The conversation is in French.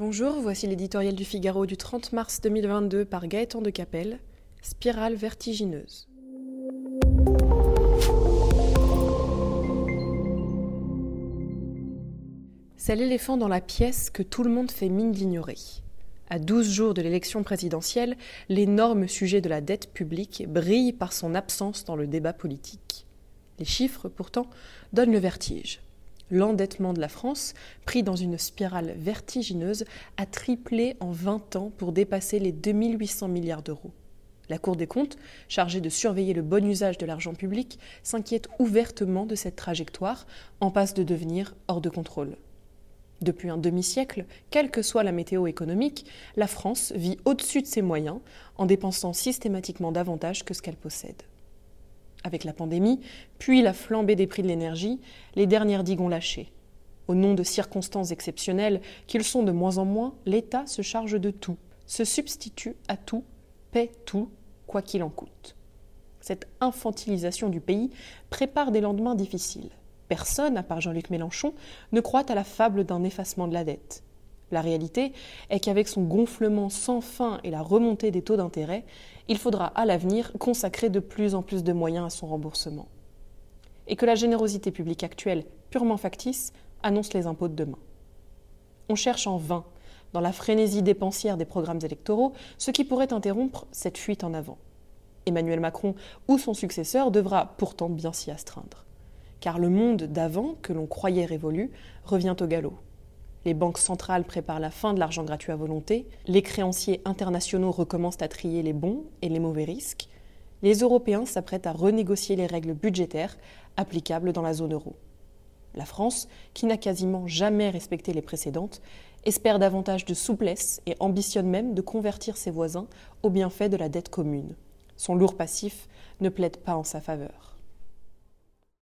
Bonjour, voici l'éditorial du Figaro du 30 mars 2022 par Gaëtan de Capelle, Spirale vertigineuse. C'est l'éléphant dans la pièce que tout le monde fait mine d'ignorer. À 12 jours de l'élection présidentielle, l'énorme sujet de la dette publique brille par son absence dans le débat politique. Les chiffres, pourtant, donnent le vertige. L'endettement de la France, pris dans une spirale vertigineuse, a triplé en 20 ans pour dépasser les 2800 milliards d'euros. La Cour des comptes, chargée de surveiller le bon usage de l'argent public, s'inquiète ouvertement de cette trajectoire, en passe de devenir hors de contrôle. Depuis un demi-siècle, quelle que soit la météo économique, la France vit au-dessus de ses moyens en dépensant systématiquement davantage que ce qu'elle possède. Avec la pandémie, puis la flambée des prix de l'énergie, les dernières digues ont lâché. Au nom de circonstances exceptionnelles qu'ils sont de moins en moins, l'État se charge de tout, se substitue à tout, paie tout, quoi qu'il en coûte. Cette infantilisation du pays prépare des lendemains difficiles. Personne, à part Jean-Luc Mélenchon, ne croit à la fable d'un effacement de la dette. La réalité est qu'avec son gonflement sans fin et la remontée des taux d'intérêt, il faudra à l'avenir consacrer de plus en plus de moyens à son remboursement. Et que la générosité publique actuelle, purement factice, annonce les impôts de demain. On cherche en vain, dans la frénésie dépensière des programmes électoraux, ce qui pourrait interrompre cette fuite en avant. Emmanuel Macron ou son successeur devra pourtant bien s'y astreindre car le monde d'avant, que l'on croyait révolu, revient au galop. Les banques centrales préparent la fin de l'argent gratuit à volonté, les créanciers internationaux recommencent à trier les bons et les mauvais risques, les Européens s'apprêtent à renégocier les règles budgétaires applicables dans la zone euro. La France, qui n'a quasiment jamais respecté les précédentes, espère davantage de souplesse et ambitionne même de convertir ses voisins au bienfait de la dette commune. Son lourd passif ne plaide pas en sa faveur.